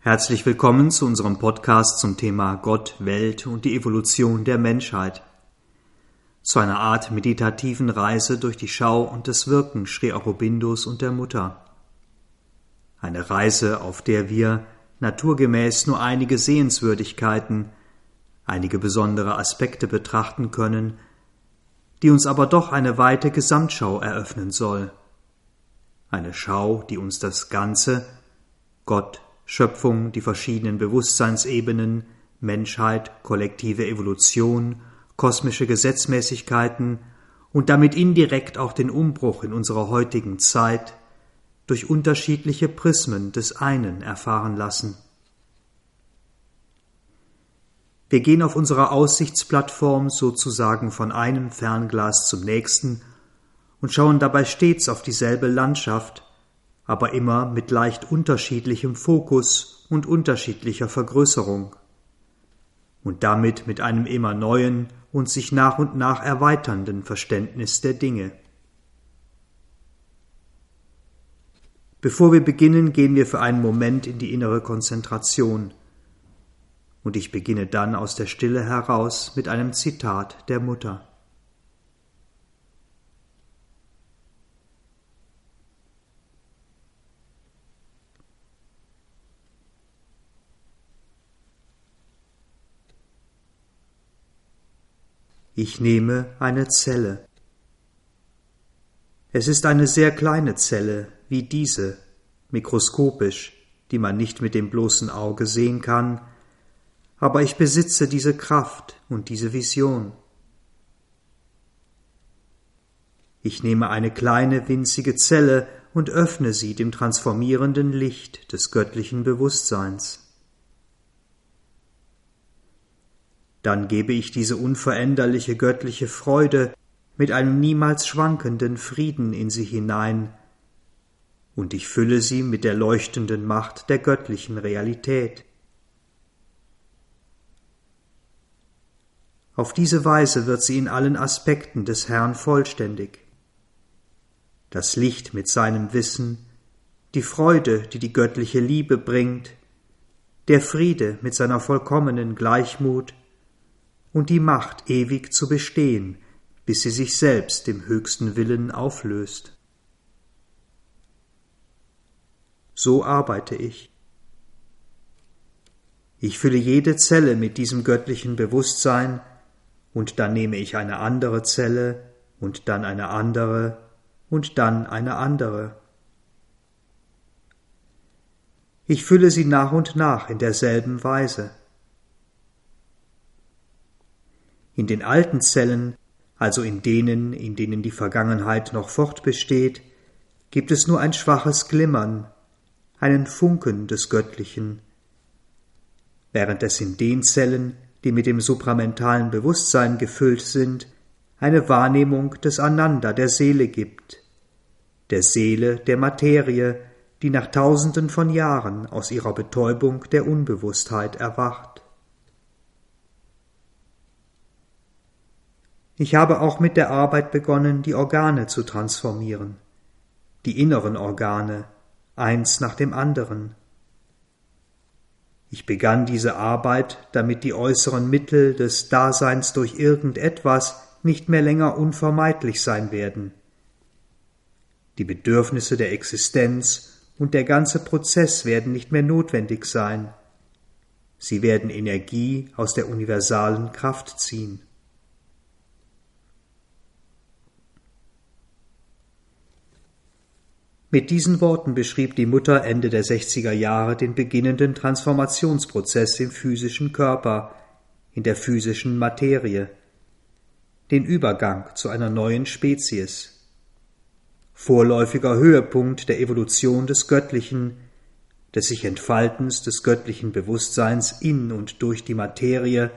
Herzlich willkommen zu unserem Podcast zum Thema Gott, Welt und die Evolution der Menschheit. Zu einer Art meditativen Reise durch die Schau und das Wirken Sri Aurobindos und der Mutter. Eine Reise, auf der wir naturgemäß nur einige Sehenswürdigkeiten, einige besondere Aspekte betrachten können, die uns aber doch eine weite Gesamtschau eröffnen soll. Eine Schau, die uns das Ganze, Gott, Schöpfung, die verschiedenen Bewusstseinsebenen, Menschheit, kollektive Evolution, kosmische Gesetzmäßigkeiten und damit indirekt auch den Umbruch in unserer heutigen Zeit durch unterschiedliche Prismen des einen erfahren lassen. Wir gehen auf unserer Aussichtsplattform sozusagen von einem Fernglas zum nächsten und schauen dabei stets auf dieselbe Landschaft, aber immer mit leicht unterschiedlichem Fokus und unterschiedlicher Vergrößerung und damit mit einem immer neuen und sich nach und nach erweiternden Verständnis der Dinge. Bevor wir beginnen, gehen wir für einen Moment in die innere Konzentration, und ich beginne dann aus der Stille heraus mit einem Zitat der Mutter. Ich nehme eine Zelle. Es ist eine sehr kleine Zelle, wie diese, mikroskopisch, die man nicht mit dem bloßen Auge sehen kann, aber ich besitze diese Kraft und diese Vision. Ich nehme eine kleine winzige Zelle und öffne sie dem transformierenden Licht des göttlichen Bewusstseins. Dann gebe ich diese unveränderliche göttliche Freude mit einem niemals schwankenden Frieden in sie hinein, und ich fülle sie mit der leuchtenden Macht der göttlichen Realität. Auf diese Weise wird sie in allen Aspekten des Herrn vollständig. Das Licht mit seinem Wissen, die Freude, die die göttliche Liebe bringt, der Friede mit seiner vollkommenen Gleichmut, und die Macht ewig zu bestehen, bis sie sich selbst dem höchsten Willen auflöst. So arbeite ich. Ich fülle jede Zelle mit diesem göttlichen Bewusstsein, und dann nehme ich eine andere Zelle, und dann eine andere, und dann eine andere. Ich fülle sie nach und nach in derselben Weise. In den alten Zellen, also in denen, in denen die Vergangenheit noch fortbesteht, gibt es nur ein schwaches Glimmern, einen Funken des Göttlichen, während es in den Zellen, die mit dem supramentalen Bewusstsein gefüllt sind, eine Wahrnehmung des Ananda der Seele gibt, der Seele der Materie, die nach tausenden von Jahren aus ihrer Betäubung der Unbewusstheit erwacht. Ich habe auch mit der Arbeit begonnen, die Organe zu transformieren, die inneren Organe, eins nach dem anderen. Ich begann diese Arbeit, damit die äußeren Mittel des Daseins durch irgendetwas nicht mehr länger unvermeidlich sein werden. Die Bedürfnisse der Existenz und der ganze Prozess werden nicht mehr notwendig sein. Sie werden Energie aus der universalen Kraft ziehen. Mit diesen Worten beschrieb die Mutter Ende der 60er Jahre den beginnenden Transformationsprozess im physischen Körper, in der physischen Materie, den Übergang zu einer neuen Spezies. Vorläufiger Höhepunkt der Evolution des Göttlichen, des sich Entfaltens des göttlichen Bewusstseins in und durch die Materie,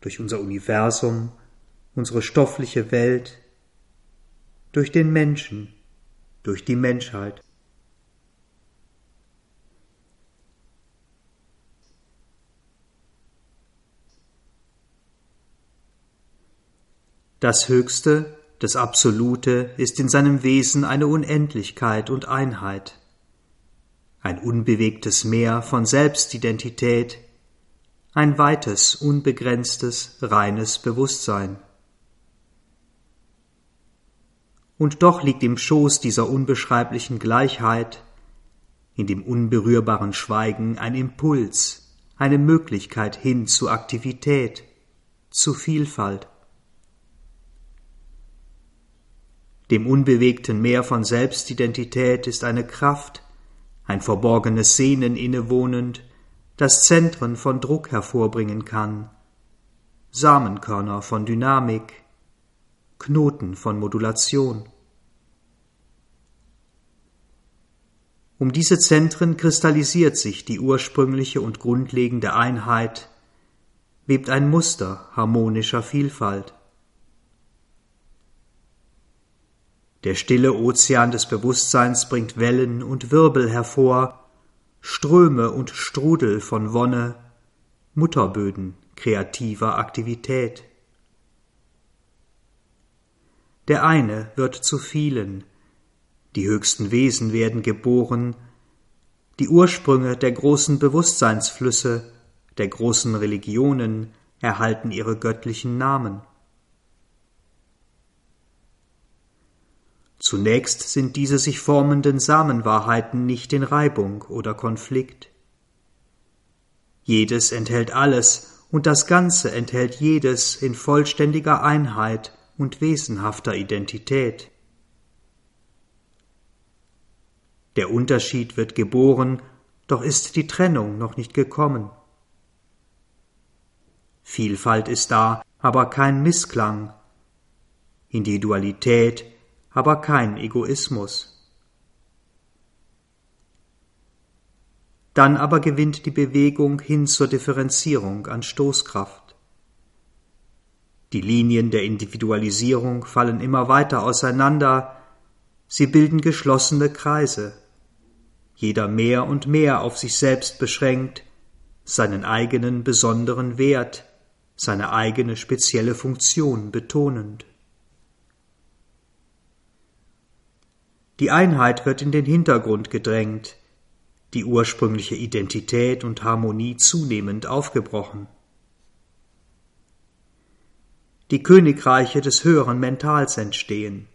durch unser Universum, unsere stoffliche Welt, durch den Menschen, durch die Menschheit. Das Höchste, das Absolute ist in seinem Wesen eine Unendlichkeit und Einheit. ein unbewegtes Meer von Selbstidentität, ein weites, unbegrenztes, reines Bewusstsein. Und doch liegt im Schoß dieser unbeschreiblichen Gleichheit, in dem unberührbaren Schweigen ein Impuls, eine Möglichkeit hin zu Aktivität, zu Vielfalt. Dem unbewegten Meer von Selbstidentität ist eine Kraft, ein verborgenes Sehnen innewohnend, das Zentren von Druck hervorbringen kann, Samenkörner von Dynamik, Knoten von Modulation. Um diese Zentren kristallisiert sich die ursprüngliche und grundlegende Einheit, webt ein Muster harmonischer Vielfalt. Der stille Ozean des Bewusstseins bringt Wellen und Wirbel hervor, Ströme und Strudel von Wonne, Mutterböden kreativer Aktivität. Der eine wird zu vielen, die höchsten Wesen werden geboren, die Ursprünge der großen Bewusstseinsflüsse, der großen Religionen erhalten ihre göttlichen Namen. Zunächst sind diese sich formenden Samenwahrheiten nicht in Reibung oder Konflikt. Jedes enthält alles und das Ganze enthält jedes in vollständiger Einheit und wesenhafter Identität. Der Unterschied wird geboren, doch ist die Trennung noch nicht gekommen. Vielfalt ist da, aber kein Missklang. Individualität aber kein Egoismus. Dann aber gewinnt die Bewegung hin zur Differenzierung an Stoßkraft. Die Linien der Individualisierung fallen immer weiter auseinander, sie bilden geschlossene Kreise, jeder mehr und mehr auf sich selbst beschränkt, seinen eigenen besonderen Wert, seine eigene spezielle Funktion betonend. Die Einheit wird in den Hintergrund gedrängt, die ursprüngliche Identität und Harmonie zunehmend aufgebrochen. Die Königreiche des höheren Mentals entstehen,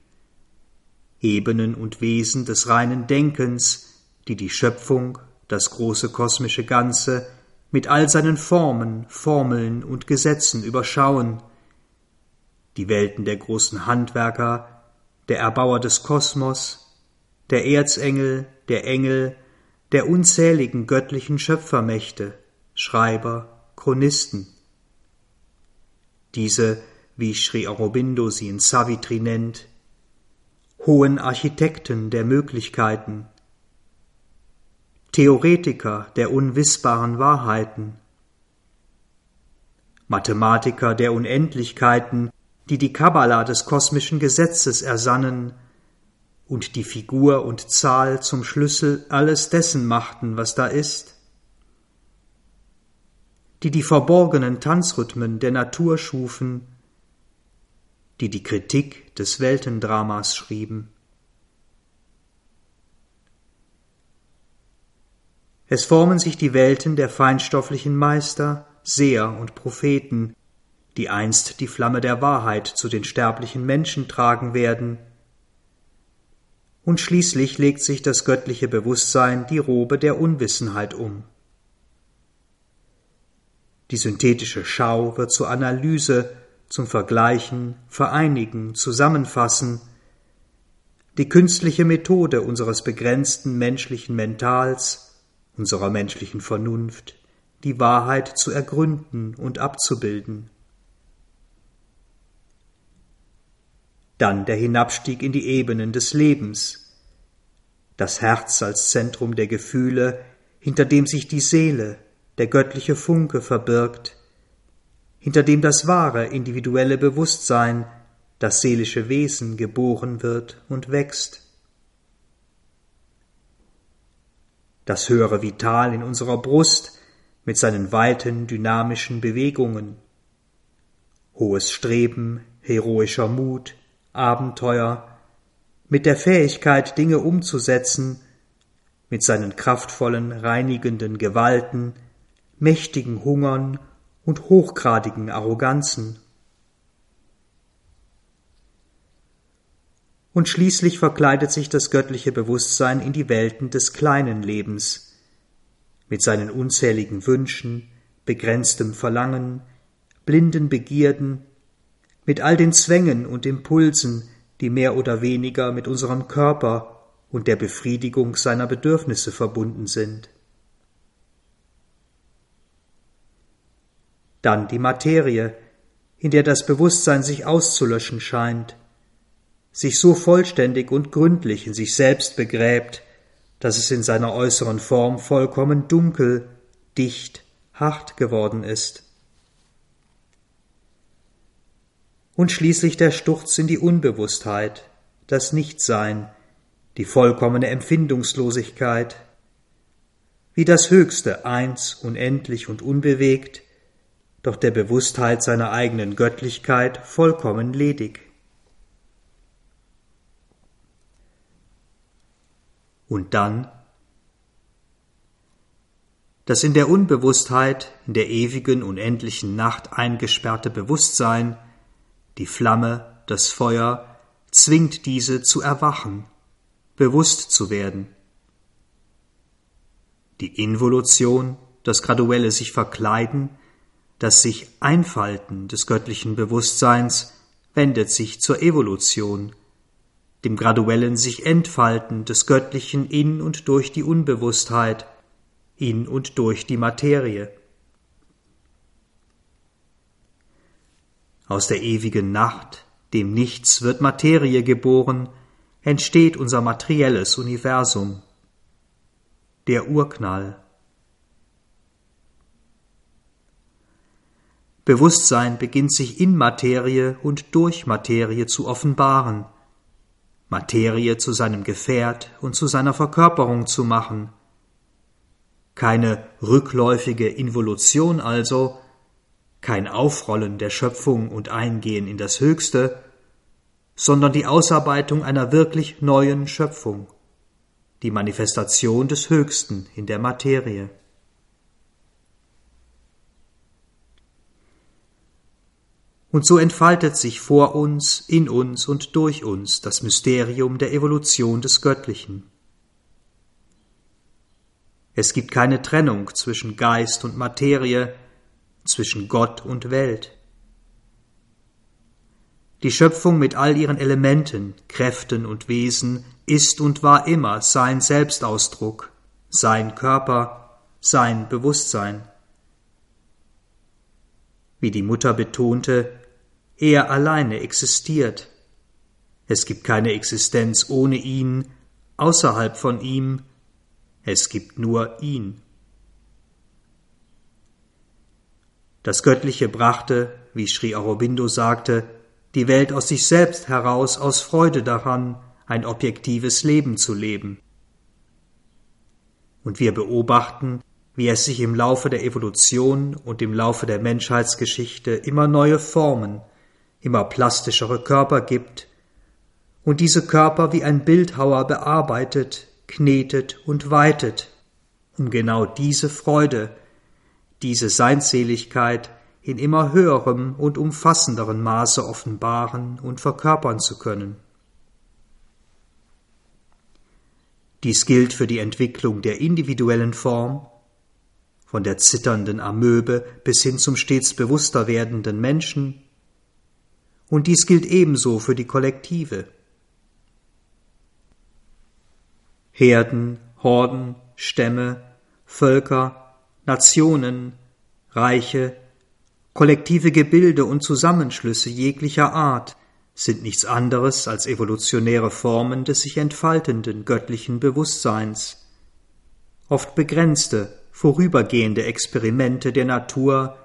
Ebenen und Wesen des reinen Denkens, die die Schöpfung, das große kosmische Ganze, mit all seinen Formen, Formeln und Gesetzen überschauen, die Welten der großen Handwerker, der Erbauer des Kosmos, der Erzengel, der Engel, der unzähligen göttlichen Schöpfermächte, Schreiber, Chronisten. Diese, wie Sri Aurobindo sie in Savitri nennt, hohen Architekten der Möglichkeiten, Theoretiker der unwissbaren Wahrheiten, Mathematiker der Unendlichkeiten, die die Kabbala des kosmischen Gesetzes ersannen und die Figur und Zahl zum Schlüssel alles dessen machten, was da ist, die die verborgenen Tanzrhythmen der Natur schufen, die die Kritik des Weltendramas schrieben. Es formen sich die Welten der feinstofflichen Meister, Seher und Propheten, die einst die Flamme der Wahrheit zu den sterblichen Menschen tragen werden, und schließlich legt sich das göttliche Bewusstsein die Robe der Unwissenheit um. Die synthetische Schau wird zur Analyse, zum Vergleichen, Vereinigen, Zusammenfassen, die künstliche Methode unseres begrenzten menschlichen Mentals, unserer menschlichen Vernunft, die Wahrheit zu ergründen und abzubilden. dann der Hinabstieg in die Ebenen des Lebens, das Herz als Zentrum der Gefühle, hinter dem sich die Seele, der göttliche Funke verbirgt, hinter dem das wahre individuelle Bewusstsein, das seelische Wesen geboren wird und wächst. Das höhere Vital in unserer Brust mit seinen weiten dynamischen Bewegungen, hohes Streben, heroischer Mut, Abenteuer, mit der Fähigkeit, Dinge umzusetzen, mit seinen kraftvollen, reinigenden Gewalten, mächtigen Hungern und hochgradigen Arroganzen. Und schließlich verkleidet sich das göttliche Bewusstsein in die Welten des kleinen Lebens, mit seinen unzähligen Wünschen, begrenztem Verlangen, blinden Begierden, mit all den Zwängen und Impulsen, die mehr oder weniger mit unserem Körper und der Befriedigung seiner Bedürfnisse verbunden sind. Dann die Materie, in der das Bewusstsein sich auszulöschen scheint, sich so vollständig und gründlich in sich selbst begräbt, dass es in seiner äußeren Form vollkommen dunkel, dicht, hart geworden ist. Und schließlich der Sturz in die Unbewusstheit, das Nichtsein, die vollkommene Empfindungslosigkeit, wie das Höchste eins, unendlich und unbewegt, doch der Bewusstheit seiner eigenen Göttlichkeit vollkommen ledig. Und dann das in der Unbewusstheit, in der ewigen, unendlichen Nacht eingesperrte Bewusstsein, die Flamme, das Feuer, zwingt diese zu erwachen, bewusst zu werden. Die Involution, das graduelle sich verkleiden, das sich Einfalten des göttlichen Bewusstseins wendet sich zur Evolution, dem graduellen sich Entfalten des Göttlichen in und durch die Unbewusstheit, in und durch die Materie. Aus der ewigen Nacht, dem Nichts wird Materie geboren, entsteht unser materielles Universum, der Urknall. Bewusstsein beginnt sich in Materie und durch Materie zu offenbaren, Materie zu seinem Gefährt und zu seiner Verkörperung zu machen. Keine rückläufige Involution also, kein Aufrollen der Schöpfung und Eingehen in das Höchste, sondern die Ausarbeitung einer wirklich neuen Schöpfung, die Manifestation des Höchsten in der Materie. Und so entfaltet sich vor uns, in uns und durch uns das Mysterium der Evolution des Göttlichen. Es gibt keine Trennung zwischen Geist und Materie, zwischen Gott und Welt. Die Schöpfung mit all ihren Elementen, Kräften und Wesen ist und war immer sein Selbstausdruck, sein Körper, sein Bewusstsein. Wie die Mutter betonte, er alleine existiert. Es gibt keine Existenz ohne ihn, außerhalb von ihm. Es gibt nur ihn. Das Göttliche brachte, wie Sri Aurobindo sagte, die Welt aus sich selbst heraus aus Freude daran, ein objektives Leben zu leben. Und wir beobachten, wie es sich im Laufe der Evolution und im Laufe der Menschheitsgeschichte immer neue Formen, immer plastischere Körper gibt und diese Körper wie ein Bildhauer bearbeitet, knetet und weitet, um genau diese Freude, diese Seinseligkeit in immer höherem und umfassenderen Maße offenbaren und verkörpern zu können. Dies gilt für die Entwicklung der individuellen Form, von der zitternden Amöbe bis hin zum stets bewusster werdenden Menschen, und dies gilt ebenso für die Kollektive. Herden, Horden, Stämme, Völker, Nationen, Reiche, kollektive Gebilde und Zusammenschlüsse jeglicher Art sind nichts anderes als evolutionäre Formen des sich entfaltenden göttlichen Bewusstseins, oft begrenzte, vorübergehende Experimente der Natur,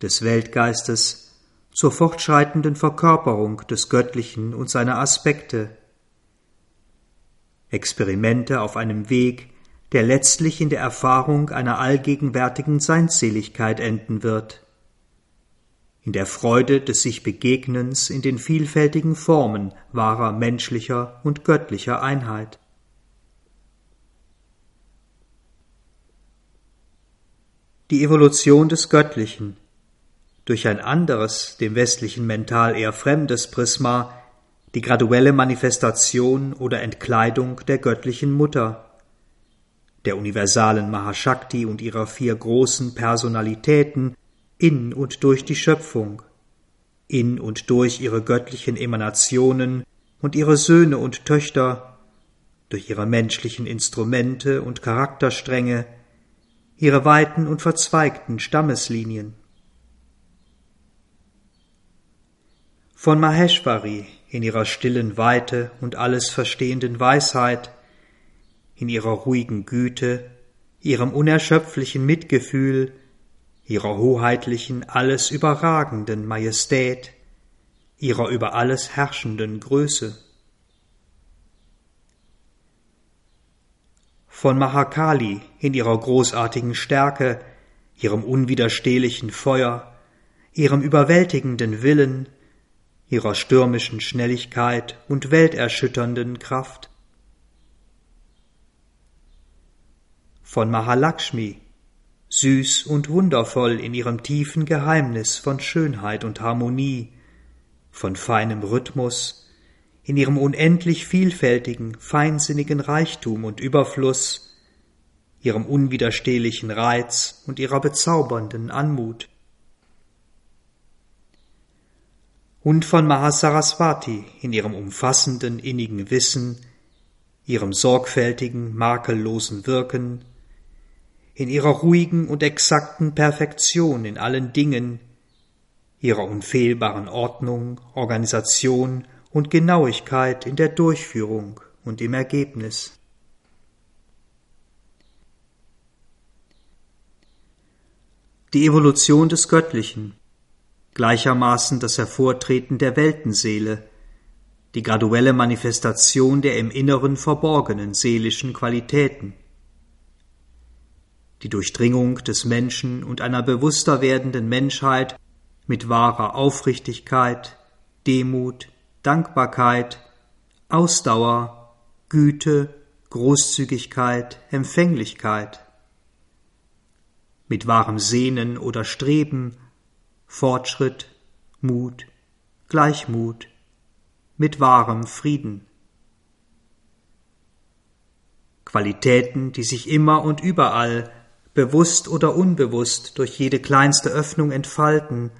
des Weltgeistes, zur fortschreitenden Verkörperung des Göttlichen und seiner Aspekte. Experimente auf einem Weg, der letztlich in der Erfahrung einer allgegenwärtigen Seinsseligkeit enden wird in der Freude des sich Begegnens in den vielfältigen Formen wahrer menschlicher und göttlicher Einheit. Die Evolution des Göttlichen durch ein anderes, dem westlichen Mental eher fremdes Prisma, die graduelle Manifestation oder Entkleidung der göttlichen Mutter, der universalen Mahashakti und ihrer vier großen Personalitäten in und durch die Schöpfung, in und durch ihre göttlichen Emanationen und ihre Söhne und Töchter, durch ihre menschlichen Instrumente und Charakterstränge, ihre weiten und verzweigten Stammeslinien. Von Maheshwari in ihrer stillen Weite und alles verstehenden Weisheit, in ihrer ruhigen Güte, ihrem unerschöpflichen Mitgefühl, ihrer hoheitlichen, alles überragenden Majestät, ihrer über alles herrschenden Größe. Von Mahakali in ihrer großartigen Stärke, ihrem unwiderstehlichen Feuer, ihrem überwältigenden Willen, ihrer stürmischen Schnelligkeit und welterschütternden Kraft. Von Mahalakshmi, süß und wundervoll in ihrem tiefen Geheimnis von Schönheit und Harmonie, von feinem Rhythmus, in ihrem unendlich vielfältigen, feinsinnigen Reichtum und Überfluss, ihrem unwiderstehlichen Reiz und ihrer bezaubernden Anmut. Und von Mahasaraswati in ihrem umfassenden, innigen Wissen, ihrem sorgfältigen, makellosen Wirken, in ihrer ruhigen und exakten Perfektion in allen Dingen, ihrer unfehlbaren Ordnung, Organisation und Genauigkeit in der Durchführung und im Ergebnis. Die Evolution des Göttlichen gleichermaßen das Hervortreten der Weltenseele, die graduelle Manifestation der im Inneren verborgenen seelischen Qualitäten, die Durchdringung des Menschen und einer bewusster werdenden Menschheit mit wahrer Aufrichtigkeit, Demut, Dankbarkeit, Ausdauer, Güte, Großzügigkeit, Empfänglichkeit, mit wahrem Sehnen oder Streben, Fortschritt, Mut, Gleichmut, mit wahrem Frieden. Qualitäten, die sich immer und überall, bewusst oder unbewusst, durch jede kleinste Öffnung entfalten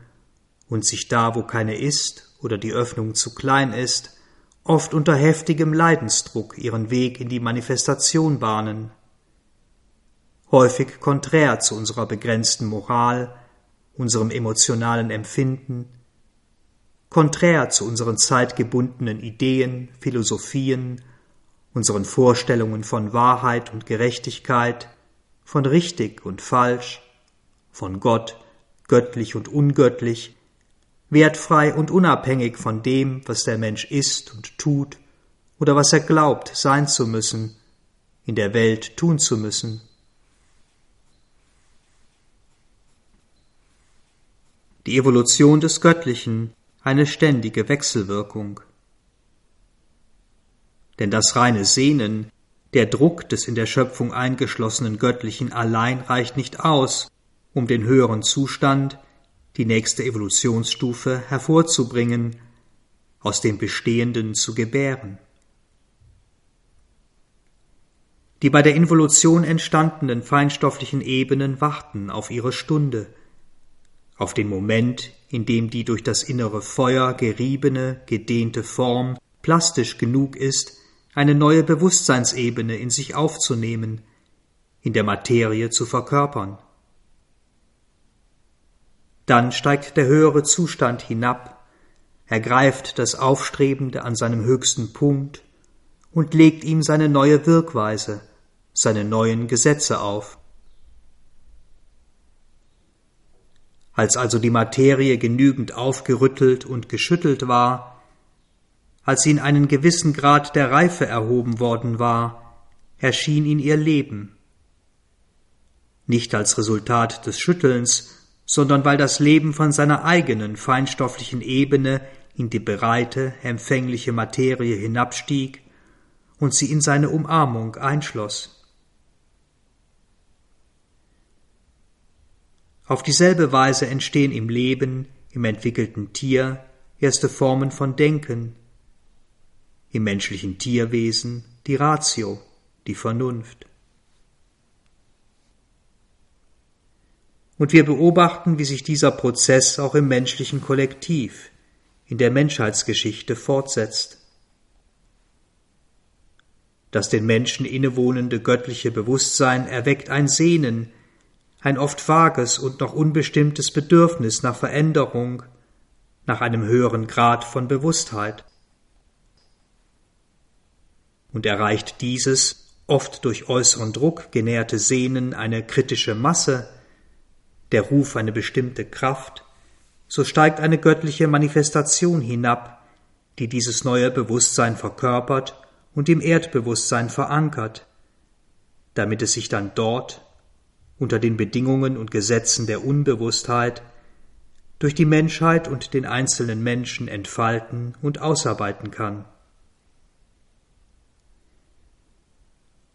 und sich da, wo keine ist oder die Öffnung zu klein ist, oft unter heftigem Leidensdruck ihren Weg in die Manifestation bahnen. Häufig konträr zu unserer begrenzten Moral, unserem emotionalen Empfinden, konträr zu unseren zeitgebundenen Ideen, Philosophien, unseren Vorstellungen von Wahrheit und Gerechtigkeit, von richtig und falsch, von Gott, göttlich und ungöttlich, wertfrei und unabhängig von dem, was der Mensch ist und tut oder was er glaubt sein zu müssen, in der Welt tun zu müssen. Die Evolution des Göttlichen eine ständige Wechselwirkung. Denn das reine Sehnen, der Druck des in der Schöpfung eingeschlossenen Göttlichen allein reicht nicht aus, um den höheren Zustand, die nächste Evolutionsstufe hervorzubringen, aus dem Bestehenden zu gebären. Die bei der Involution entstandenen feinstofflichen Ebenen warten auf ihre Stunde, auf den Moment, in dem die durch das innere Feuer geriebene, gedehnte Form plastisch genug ist, eine neue Bewusstseinsebene in sich aufzunehmen, in der Materie zu verkörpern. Dann steigt der höhere Zustand hinab, ergreift das Aufstrebende an seinem höchsten Punkt und legt ihm seine neue Wirkweise, seine neuen Gesetze auf. Als also die Materie genügend aufgerüttelt und geschüttelt war, als sie in einen gewissen Grad der Reife erhoben worden war, erschien in ihr Leben. Nicht als Resultat des Schüttelns, sondern weil das Leben von seiner eigenen feinstofflichen Ebene in die bereite, empfängliche Materie hinabstieg und sie in seine Umarmung einschloss. Auf dieselbe Weise entstehen im Leben, im entwickelten Tier erste Formen von Denken, im menschlichen Tierwesen die Ratio, die Vernunft. Und wir beobachten, wie sich dieser Prozess auch im menschlichen Kollektiv, in der Menschheitsgeschichte fortsetzt. Das den Menschen innewohnende göttliche Bewusstsein erweckt ein Sehnen, ein oft vages und noch unbestimmtes Bedürfnis nach Veränderung, nach einem höheren Grad von Bewusstheit. Und erreicht dieses oft durch äußeren Druck genährte Sehnen eine kritische Masse, der Ruf eine bestimmte Kraft, so steigt eine göttliche Manifestation hinab, die dieses neue Bewusstsein verkörpert und im Erdbewusstsein verankert, damit es sich dann dort, unter den Bedingungen und Gesetzen der Unbewusstheit, durch die Menschheit und den einzelnen Menschen entfalten und ausarbeiten kann.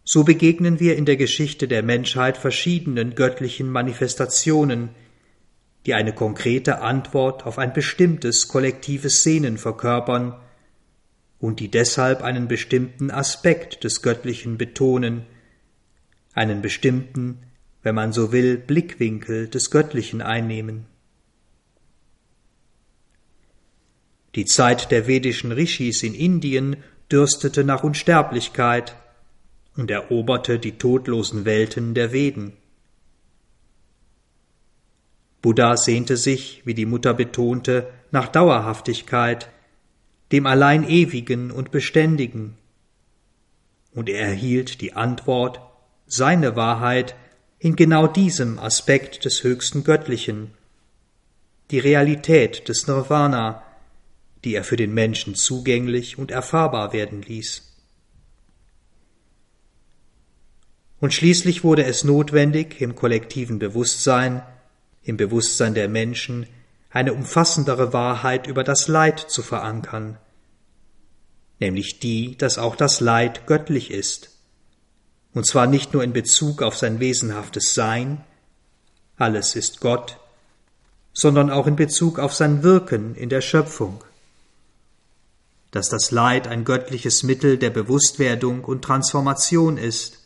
So begegnen wir in der Geschichte der Menschheit verschiedenen göttlichen Manifestationen, die eine konkrete Antwort auf ein bestimmtes kollektives Sehnen verkörpern und die deshalb einen bestimmten Aspekt des Göttlichen betonen, einen bestimmten, wenn man so will, Blickwinkel des Göttlichen einnehmen. Die Zeit der vedischen Rishis in Indien dürstete nach Unsterblichkeit, und eroberte die todlosen Welten der Veden. Buddha sehnte sich, wie die Mutter betonte, nach Dauerhaftigkeit, dem allein Ewigen und Beständigen, und er erhielt die Antwort, seine Wahrheit, in genau diesem Aspekt des höchsten Göttlichen, die Realität des Nirvana, die er für den Menschen zugänglich und erfahrbar werden ließ. Und schließlich wurde es notwendig, im kollektiven Bewusstsein, im Bewusstsein der Menschen, eine umfassendere Wahrheit über das Leid zu verankern, nämlich die, dass auch das Leid göttlich ist, und zwar nicht nur in Bezug auf sein wesenhaftes Sein, alles ist Gott, sondern auch in Bezug auf sein Wirken in der Schöpfung, dass das Leid ein göttliches Mittel der Bewusstwerdung und Transformation ist,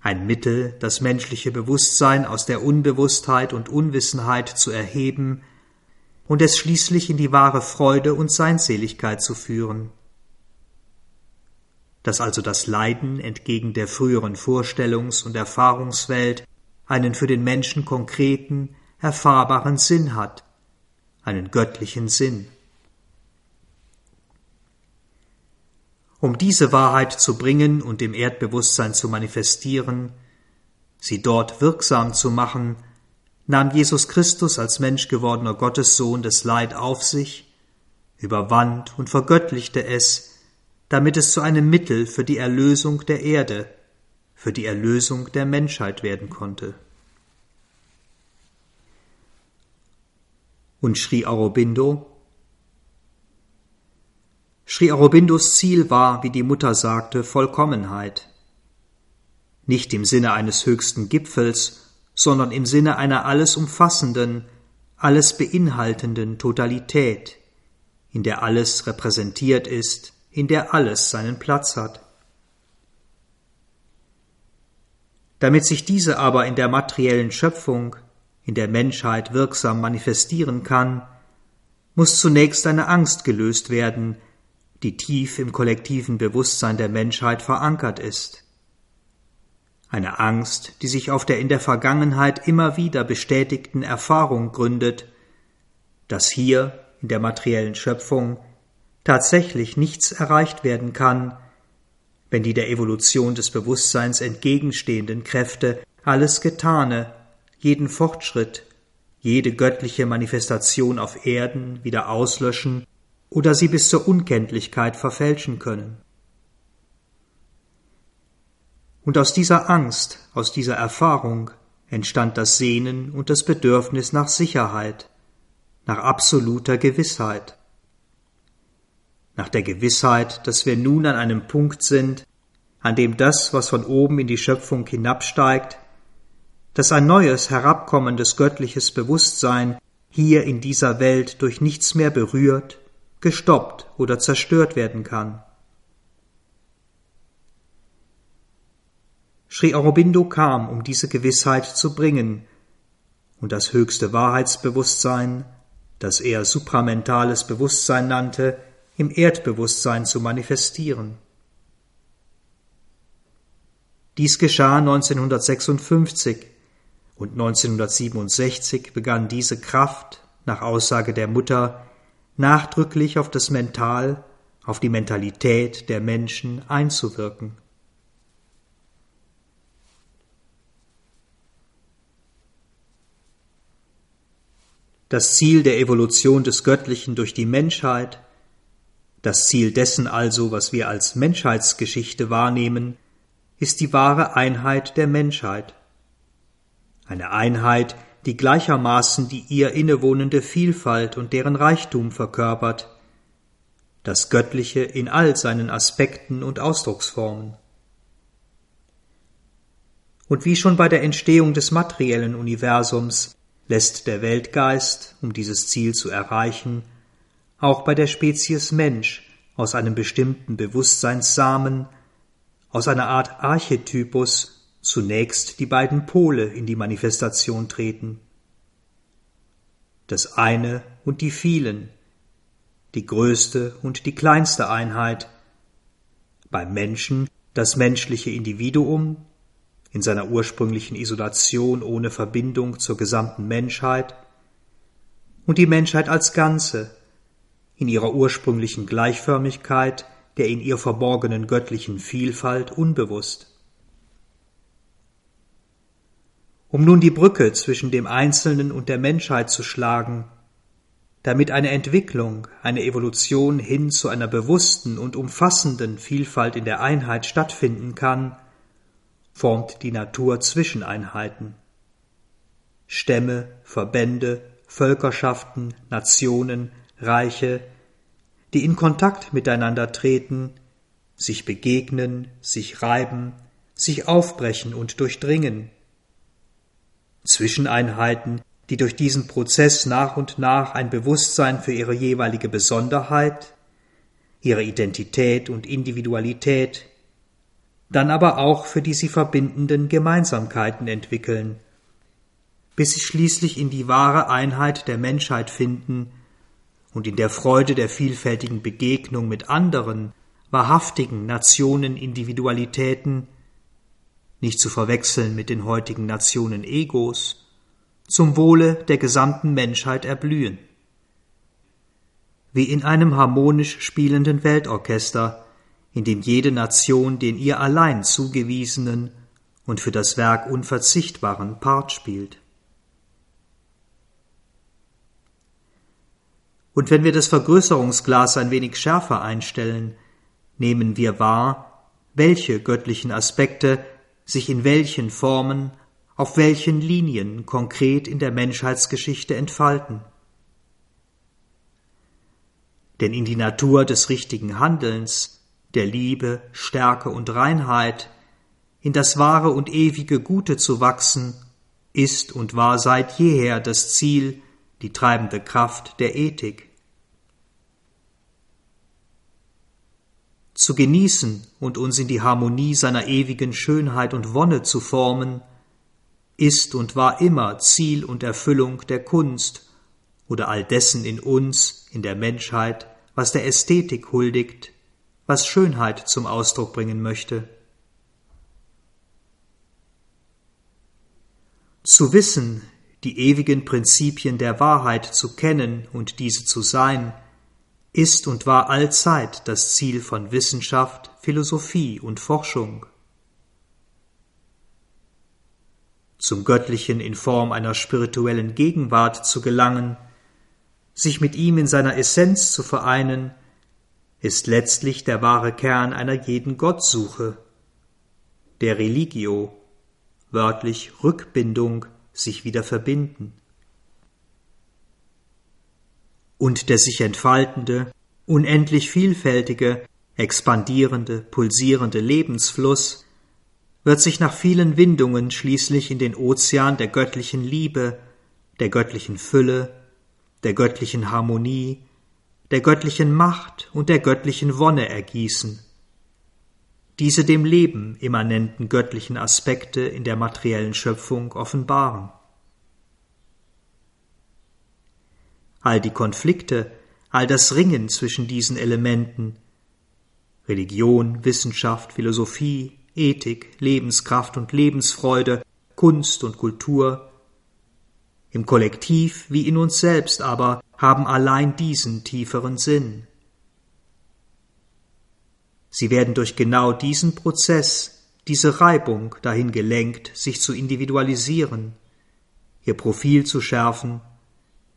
ein Mittel, das menschliche Bewusstsein aus der Unbewusstheit und Unwissenheit zu erheben und es schließlich in die wahre Freude und Seinseligkeit zu führen. Dass also das Leiden entgegen der früheren Vorstellungs- und Erfahrungswelt einen für den Menschen konkreten, erfahrbaren Sinn hat, einen göttlichen Sinn. Um diese Wahrheit zu bringen und im Erdbewusstsein zu manifestieren, sie dort wirksam zu machen, nahm Jesus Christus als Mensch gewordener Gottessohn das Leid auf sich, überwand und vergöttlichte es, damit es zu einem Mittel für die Erlösung der Erde, für die Erlösung der Menschheit werden konnte. Und schrie Aurobindo, Sri Aurobindos Ziel war, wie die Mutter sagte, Vollkommenheit. Nicht im Sinne eines höchsten Gipfels, sondern im Sinne einer alles umfassenden, alles beinhaltenden Totalität, in der alles repräsentiert ist, in der alles seinen Platz hat. Damit sich diese aber in der materiellen Schöpfung, in der Menschheit wirksam manifestieren kann, muss zunächst eine Angst gelöst werden, die tief im kollektiven Bewusstsein der Menschheit verankert ist. Eine Angst, die sich auf der in der Vergangenheit immer wieder bestätigten Erfahrung gründet, dass hier in der materiellen Schöpfung tatsächlich nichts erreicht werden kann, wenn die der Evolution des Bewusstseins entgegenstehenden Kräfte alles Getane, jeden Fortschritt, jede göttliche Manifestation auf Erden wieder auslöschen oder sie bis zur Unkenntlichkeit verfälschen können. Und aus dieser Angst, aus dieser Erfahrung entstand das Sehnen und das Bedürfnis nach Sicherheit, nach absoluter Gewissheit, nach der Gewissheit, dass wir nun an einem Punkt sind, an dem das, was von oben in die Schöpfung hinabsteigt, dass ein neues, herabkommendes göttliches Bewusstsein hier in dieser Welt durch nichts mehr berührt, gestoppt oder zerstört werden kann. Sri Aurobindo kam, um diese Gewissheit zu bringen, und das höchste Wahrheitsbewusstsein, das er supramentales Bewusstsein nannte, im Erdbewusstsein zu manifestieren. Dies geschah 1956 und 1967 begann diese Kraft, nach Aussage der Mutter, nachdrücklich auf das Mental, auf die Mentalität der Menschen einzuwirken. Das Ziel der Evolution des Göttlichen durch die Menschheit, das Ziel dessen also, was wir als Menschheitsgeschichte wahrnehmen, ist die wahre Einheit der Menschheit. Eine Einheit, die gleichermaßen die ihr innewohnende Vielfalt und deren Reichtum verkörpert, das Göttliche in all seinen Aspekten und Ausdrucksformen. Und wie schon bei der Entstehung des materiellen Universums lässt der Weltgeist, um dieses Ziel zu erreichen, auch bei der Spezies Mensch aus einem bestimmten Bewusstseinssamen, aus einer Art Archetypus zunächst die beiden Pole in die Manifestation treten. Das eine und die vielen, die größte und die kleinste Einheit, beim Menschen das menschliche Individuum in seiner ursprünglichen Isolation ohne Verbindung zur gesamten Menschheit und die Menschheit als Ganze in ihrer ursprünglichen Gleichförmigkeit der in ihr verborgenen göttlichen Vielfalt unbewusst. um nun die Brücke zwischen dem Einzelnen und der Menschheit zu schlagen, damit eine Entwicklung, eine Evolution hin zu einer bewussten und umfassenden Vielfalt in der Einheit stattfinden kann, formt die Natur Zwischeneinheiten. Stämme, Verbände, Völkerschaften, Nationen, Reiche, die in Kontakt miteinander treten, sich begegnen, sich reiben, sich aufbrechen und durchdringen, Zwischeneinheiten, die durch diesen Prozess nach und nach ein Bewusstsein für ihre jeweilige Besonderheit, ihre Identität und Individualität, dann aber auch für die sie verbindenden Gemeinsamkeiten entwickeln, bis sie schließlich in die wahre Einheit der Menschheit finden und in der Freude der vielfältigen Begegnung mit anderen, wahrhaftigen Nationen Individualitäten nicht zu verwechseln mit den heutigen Nationen Egos, zum Wohle der gesamten Menschheit erblühen. Wie in einem harmonisch spielenden Weltorchester, in dem jede Nation den ihr allein zugewiesenen und für das Werk unverzichtbaren Part spielt. Und wenn wir das Vergrößerungsglas ein wenig schärfer einstellen, nehmen wir wahr, welche göttlichen Aspekte sich in welchen Formen, auf welchen Linien konkret in der Menschheitsgeschichte entfalten. Denn in die Natur des richtigen Handelns, der Liebe, Stärke und Reinheit, in das wahre und ewige Gute zu wachsen, ist und war seit jeher das Ziel, die treibende Kraft der Ethik. zu genießen und uns in die Harmonie seiner ewigen Schönheit und Wonne zu formen, ist und war immer Ziel und Erfüllung der Kunst oder all dessen in uns, in der Menschheit, was der Ästhetik huldigt, was Schönheit zum Ausdruck bringen möchte. Zu wissen, die ewigen Prinzipien der Wahrheit zu kennen und diese zu sein, ist und war allzeit das Ziel von Wissenschaft, Philosophie und Forschung. Zum Göttlichen in Form einer spirituellen Gegenwart zu gelangen, sich mit ihm in seiner Essenz zu vereinen, ist letztlich der wahre Kern einer jeden Gottsuche, der Religio, wörtlich Rückbindung, sich wieder verbinden und der sich entfaltende, unendlich vielfältige, expandierende, pulsierende Lebensfluss wird sich nach vielen Windungen schließlich in den Ozean der göttlichen Liebe, der göttlichen Fülle, der göttlichen Harmonie, der göttlichen Macht und der göttlichen Wonne ergießen. Diese dem Leben immanenten göttlichen Aspekte in der materiellen Schöpfung offenbaren. All die Konflikte, all das Ringen zwischen diesen Elementen Religion, Wissenschaft, Philosophie, Ethik, Lebenskraft und Lebensfreude, Kunst und Kultur, im Kollektiv wie in uns selbst aber haben allein diesen tieferen Sinn. Sie werden durch genau diesen Prozess, diese Reibung dahin gelenkt, sich zu individualisieren, ihr Profil zu schärfen,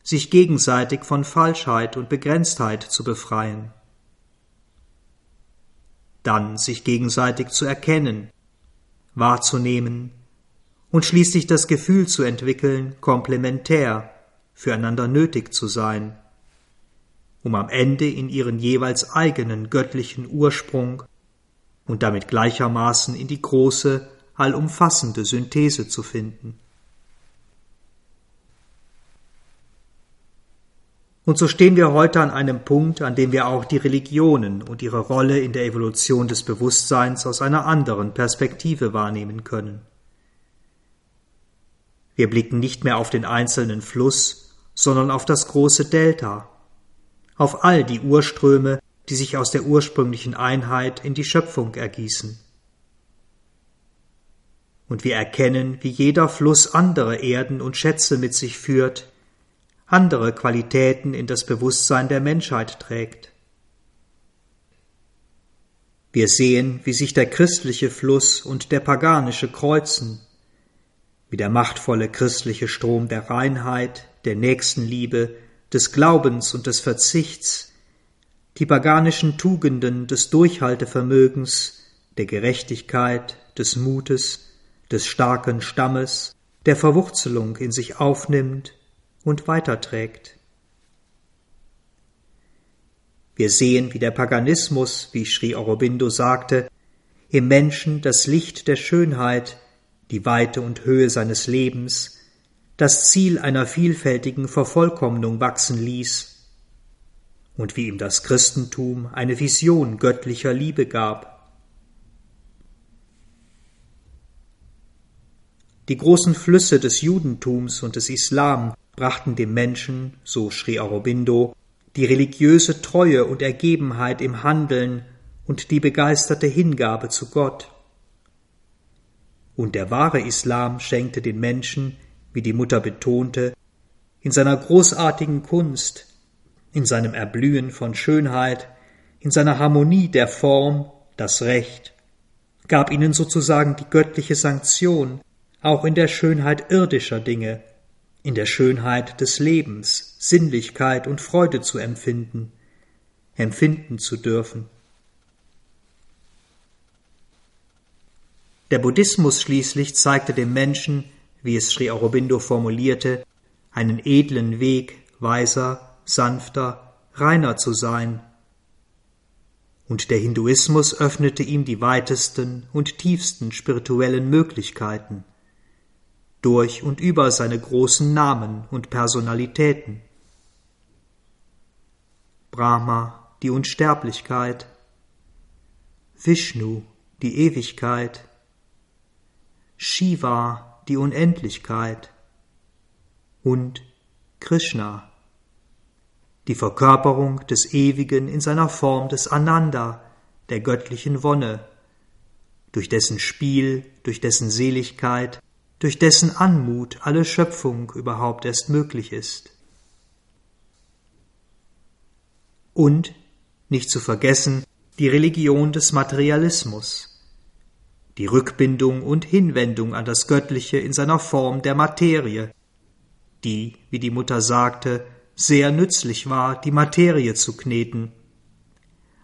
sich gegenseitig von Falschheit und Begrenztheit zu befreien, dann sich gegenseitig zu erkennen, wahrzunehmen und schließlich das Gefühl zu entwickeln, komplementär, füreinander nötig zu sein, um am Ende in ihren jeweils eigenen göttlichen Ursprung und damit gleichermaßen in die große, allumfassende Synthese zu finden. Und so stehen wir heute an einem Punkt, an dem wir auch die Religionen und ihre Rolle in der Evolution des Bewusstseins aus einer anderen Perspektive wahrnehmen können. Wir blicken nicht mehr auf den einzelnen Fluss, sondern auf das große Delta, auf all die Urströme, die sich aus der ursprünglichen Einheit in die Schöpfung ergießen. Und wir erkennen, wie jeder Fluss andere Erden und Schätze mit sich führt, andere Qualitäten in das Bewusstsein der Menschheit trägt. Wir sehen, wie sich der christliche Fluss und der paganische kreuzen, wie der machtvolle christliche Strom der Reinheit, der Nächstenliebe, des Glaubens und des Verzichts, die paganischen Tugenden des Durchhaltevermögens, der Gerechtigkeit, des Mutes, des starken Stammes, der Verwurzelung in sich aufnimmt und weiterträgt. Wir sehen, wie der Paganismus, wie Sri Aurobindo sagte, im Menschen das Licht der Schönheit, die Weite und Höhe seines Lebens, das Ziel einer vielfältigen Vervollkommnung wachsen ließ, und wie ihm das Christentum eine Vision göttlicher Liebe gab. Die großen Flüsse des Judentums und des Islam brachten dem Menschen, so Sri Aurobindo, die religiöse Treue und Ergebenheit im Handeln und die begeisterte Hingabe zu Gott und der wahre Islam schenkte den Menschen, wie die Mutter betonte, in seiner großartigen Kunst, in seinem Erblühen von Schönheit, in seiner Harmonie der Form, das Recht, gab ihnen sozusagen die göttliche Sanktion, auch in der Schönheit irdischer Dinge, in der Schönheit des Lebens, Sinnlichkeit und Freude zu empfinden, empfinden zu dürfen. Der Buddhismus schließlich zeigte dem Menschen, wie es Sri Aurobindo formulierte, einen edlen Weg, weiser, sanfter, reiner zu sein. Und der Hinduismus öffnete ihm die weitesten und tiefsten spirituellen Möglichkeiten durch und über seine großen Namen und Personalitäten. Brahma, die Unsterblichkeit, Vishnu, die Ewigkeit, Shiva, die Unendlichkeit, und Krishna, die Verkörperung des Ewigen in seiner Form des Ananda, der göttlichen Wonne, durch dessen Spiel, durch dessen Seligkeit, durch dessen Anmut alle Schöpfung überhaupt erst möglich ist. Und, nicht zu vergessen, die Religion des Materialismus, die Rückbindung und Hinwendung an das Göttliche in seiner Form der Materie, die, wie die Mutter sagte, sehr nützlich war, die Materie zu kneten,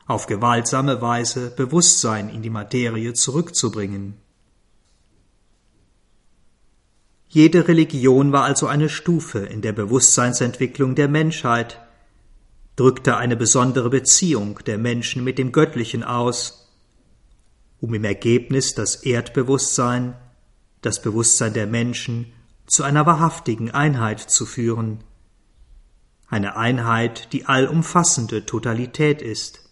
auf gewaltsame Weise Bewusstsein in die Materie zurückzubringen. Jede Religion war also eine Stufe in der Bewusstseinsentwicklung der Menschheit, drückte eine besondere Beziehung der Menschen mit dem Göttlichen aus um im Ergebnis das Erdbewusstsein, das Bewusstsein der Menschen zu einer wahrhaftigen Einheit zu führen, eine Einheit, die allumfassende Totalität ist.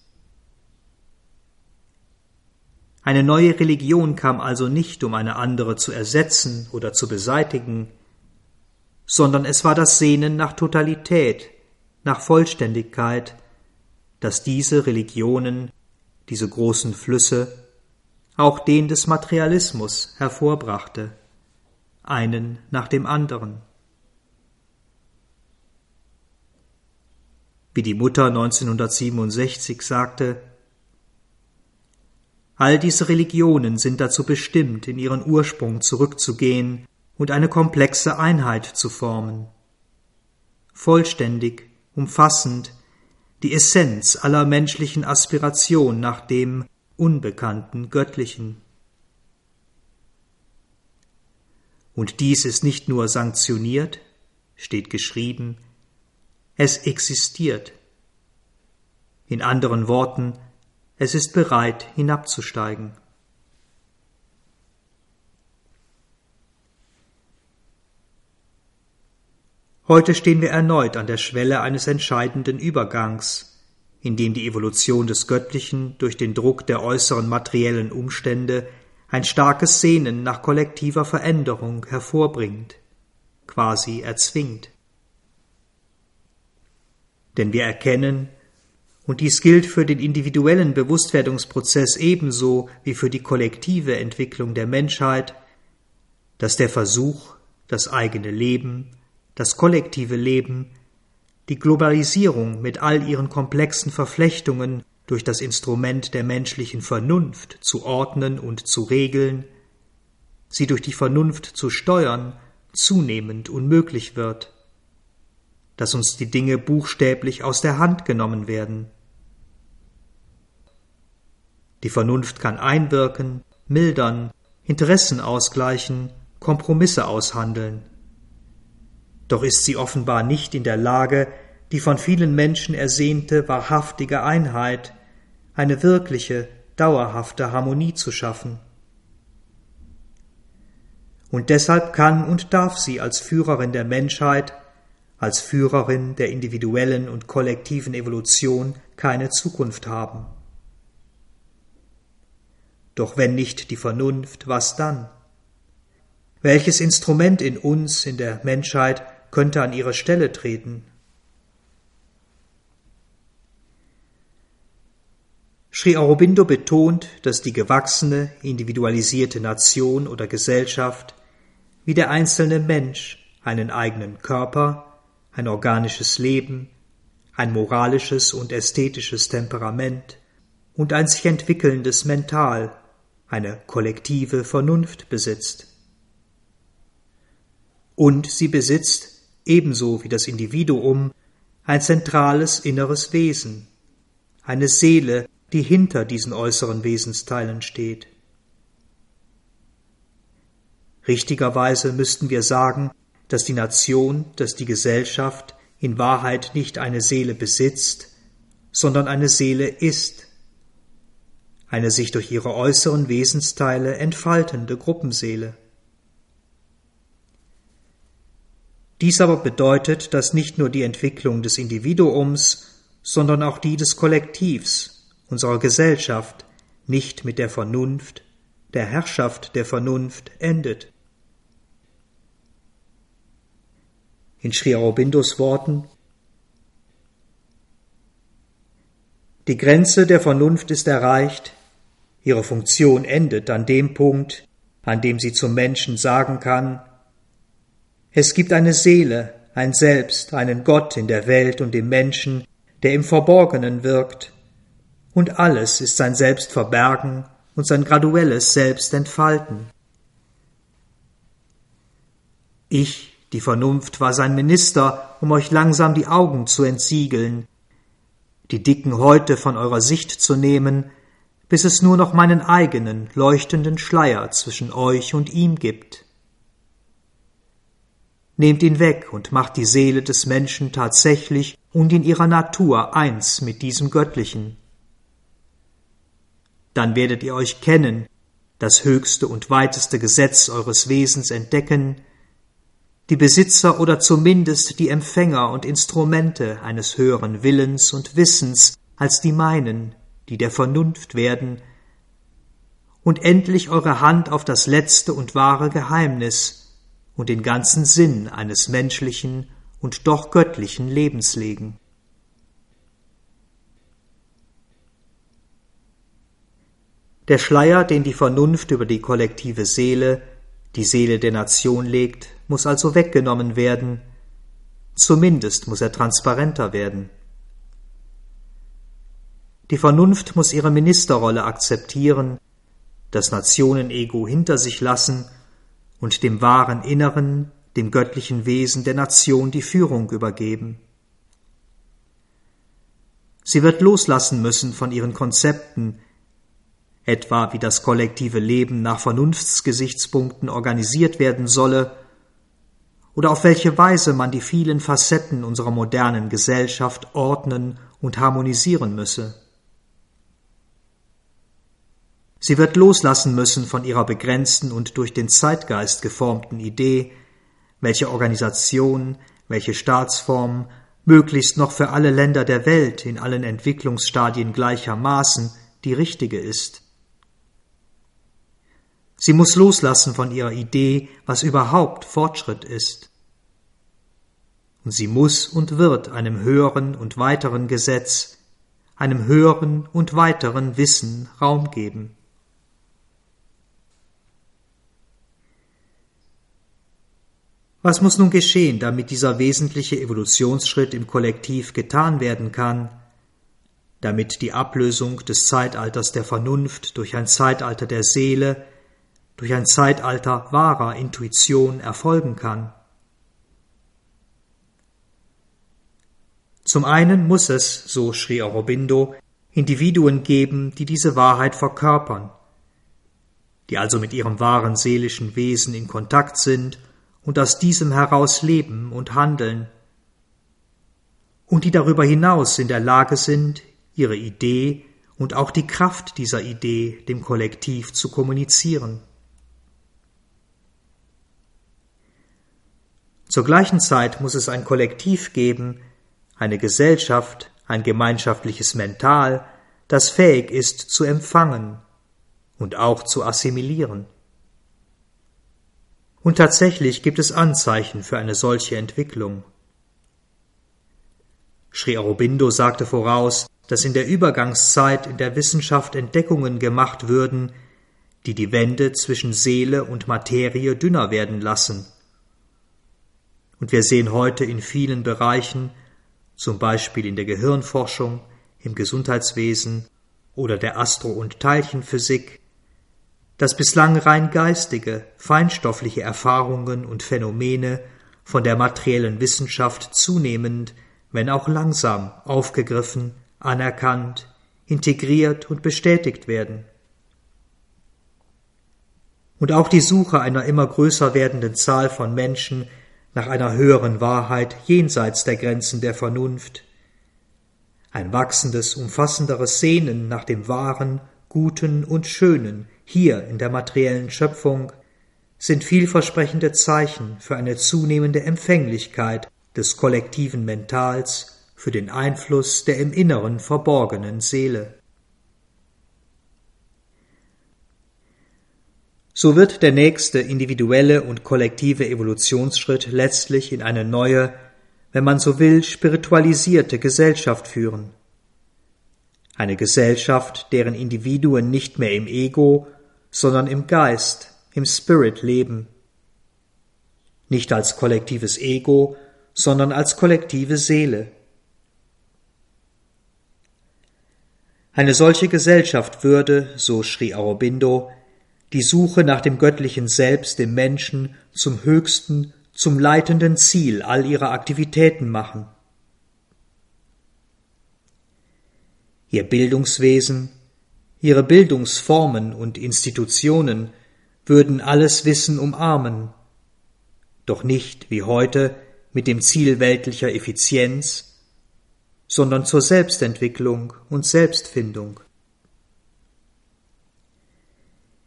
Eine neue Religion kam also nicht, um eine andere zu ersetzen oder zu beseitigen, sondern es war das Sehnen nach Totalität, nach Vollständigkeit, das diese Religionen, diese großen Flüsse, auch den des Materialismus hervorbrachte, einen nach dem anderen. Wie die Mutter 1967 sagte, All diese Religionen sind dazu bestimmt, in ihren Ursprung zurückzugehen und eine komplexe Einheit zu formen. Vollständig, umfassend, die Essenz aller menschlichen Aspiration nach dem unbekannten Göttlichen. Und dies ist nicht nur sanktioniert, steht geschrieben, es existiert. In anderen Worten, es ist bereit hinabzusteigen. Heute stehen wir erneut an der Schwelle eines entscheidenden Übergangs, in dem die Evolution des Göttlichen durch den Druck der äußeren materiellen Umstände ein starkes Sehnen nach kollektiver Veränderung hervorbringt, quasi erzwingt. Denn wir erkennen, und dies gilt für den individuellen Bewusstwerdungsprozess ebenso wie für die kollektive Entwicklung der Menschheit, dass der Versuch, das eigene Leben, das kollektive Leben, die Globalisierung mit all ihren komplexen Verflechtungen durch das Instrument der menschlichen Vernunft zu ordnen und zu regeln, sie durch die Vernunft zu steuern, zunehmend unmöglich wird, dass uns die Dinge buchstäblich aus der Hand genommen werden, die Vernunft kann einwirken, mildern, Interessen ausgleichen, Kompromisse aushandeln. Doch ist sie offenbar nicht in der Lage, die von vielen Menschen ersehnte wahrhaftige Einheit, eine wirkliche, dauerhafte Harmonie zu schaffen. Und deshalb kann und darf sie als Führerin der Menschheit, als Führerin der individuellen und kollektiven Evolution keine Zukunft haben. Doch wenn nicht die Vernunft, was dann? Welches Instrument in uns, in der Menschheit, könnte an ihre Stelle treten? Sri Aurobindo betont, dass die gewachsene, individualisierte Nation oder Gesellschaft wie der einzelne Mensch einen eigenen Körper, ein organisches Leben, ein moralisches und ästhetisches Temperament und ein sich entwickelndes Mental eine kollektive Vernunft besitzt. Und sie besitzt, ebenso wie das Individuum, ein zentrales inneres Wesen, eine Seele, die hinter diesen äußeren Wesensteilen steht. Richtigerweise müssten wir sagen, dass die Nation, dass die Gesellschaft in Wahrheit nicht eine Seele besitzt, sondern eine Seele ist, eine sich durch ihre äußeren Wesensteile entfaltende Gruppenseele. Dies aber bedeutet, dass nicht nur die Entwicklung des Individuums, sondern auch die des Kollektivs, unserer Gesellschaft, nicht mit der Vernunft, der Herrschaft der Vernunft endet. In Sri Aurobindos Worten Die Grenze der Vernunft ist erreicht, Ihre Funktion endet an dem Punkt, an dem sie zum Menschen sagen kann, es gibt eine Seele, ein Selbst, einen Gott in der Welt und im Menschen, der im Verborgenen wirkt, und alles ist sein Selbst verbergen und sein graduelles Selbst entfalten. Ich, die Vernunft, war sein Minister, um euch langsam die Augen zu entsiegeln, die dicken Häute von eurer Sicht zu nehmen, bis es nur noch meinen eigenen leuchtenden Schleier zwischen euch und ihm gibt. Nehmt ihn weg und macht die Seele des Menschen tatsächlich und in ihrer Natur eins mit diesem Göttlichen. dann werdet ihr euch kennen, das höchste und weiteste Gesetz eures Wesens entdecken, die Besitzer oder zumindest die Empfänger und Instrumente eines höheren Willens und Wissens als die meinen, die der Vernunft werden, und endlich eure Hand auf das letzte und wahre Geheimnis und den ganzen Sinn eines menschlichen und doch göttlichen Lebens legen. Der Schleier, den die Vernunft über die kollektive Seele, die Seele der Nation legt, muss also weggenommen werden, zumindest muss er transparenter werden. Die Vernunft muss ihre Ministerrolle akzeptieren, das Nationenego hinter sich lassen und dem wahren Inneren, dem göttlichen Wesen der Nation die Führung übergeben. Sie wird loslassen müssen von ihren Konzepten, etwa wie das kollektive Leben nach Vernunftsgesichtspunkten organisiert werden solle oder auf welche Weise man die vielen Facetten unserer modernen Gesellschaft ordnen und harmonisieren müsse. Sie wird loslassen müssen von ihrer begrenzten und durch den Zeitgeist geformten Idee, welche Organisation, welche Staatsform möglichst noch für alle Länder der Welt in allen Entwicklungsstadien gleichermaßen die richtige ist. Sie muss loslassen von ihrer Idee, was überhaupt Fortschritt ist. Und sie muss und wird einem höheren und weiteren Gesetz, einem höheren und weiteren Wissen Raum geben. Was muss nun geschehen, damit dieser wesentliche Evolutionsschritt im Kollektiv getan werden kann, damit die Ablösung des Zeitalters der Vernunft durch ein Zeitalter der Seele durch ein Zeitalter wahrer Intuition erfolgen kann. Zum einen muss es, so schrie Aurobindo, Individuen geben, die diese Wahrheit verkörpern, die also mit ihrem wahren seelischen Wesen in Kontakt sind und aus diesem heraus leben und handeln, und die darüber hinaus in der Lage sind, ihre Idee und auch die Kraft dieser Idee dem Kollektiv zu kommunizieren. Zur gleichen Zeit muss es ein Kollektiv geben, eine Gesellschaft, ein gemeinschaftliches Mental, das fähig ist zu empfangen und auch zu assimilieren. Und tatsächlich gibt es Anzeichen für eine solche Entwicklung. Sri Aurobindo sagte voraus, dass in der Übergangszeit in der Wissenschaft Entdeckungen gemacht würden, die die Wände zwischen Seele und Materie dünner werden lassen und wir sehen heute in vielen Bereichen, zum Beispiel in der Gehirnforschung, im Gesundheitswesen oder der Astro- und Teilchenphysik, dass bislang rein geistige, feinstoffliche Erfahrungen und Phänomene von der materiellen Wissenschaft zunehmend, wenn auch langsam, aufgegriffen, anerkannt, integriert und bestätigt werden. Und auch die Suche einer immer größer werdenden Zahl von Menschen nach einer höheren Wahrheit jenseits der Grenzen der Vernunft, ein wachsendes, umfassenderes Sehnen nach dem Wahren, Guten und Schönen hier in der materiellen Schöpfung sind vielversprechende Zeichen für eine zunehmende Empfänglichkeit des kollektiven Mentals für den Einfluss der im Inneren verborgenen Seele. So wird der nächste individuelle und kollektive Evolutionsschritt letztlich in eine neue, wenn man so will, spiritualisierte Gesellschaft führen. Eine Gesellschaft, deren Individuen nicht mehr im Ego, sondern im Geist, im Spirit leben. Nicht als kollektives Ego, sondern als kollektive Seele. Eine solche Gesellschaft würde, so schrie Aurobindo, die Suche nach dem göttlichen Selbst dem Menschen zum höchsten, zum leitenden Ziel all ihrer Aktivitäten machen. Ihr Bildungswesen, ihre Bildungsformen und Institutionen würden alles Wissen umarmen, doch nicht wie heute mit dem Ziel weltlicher Effizienz, sondern zur Selbstentwicklung und Selbstfindung.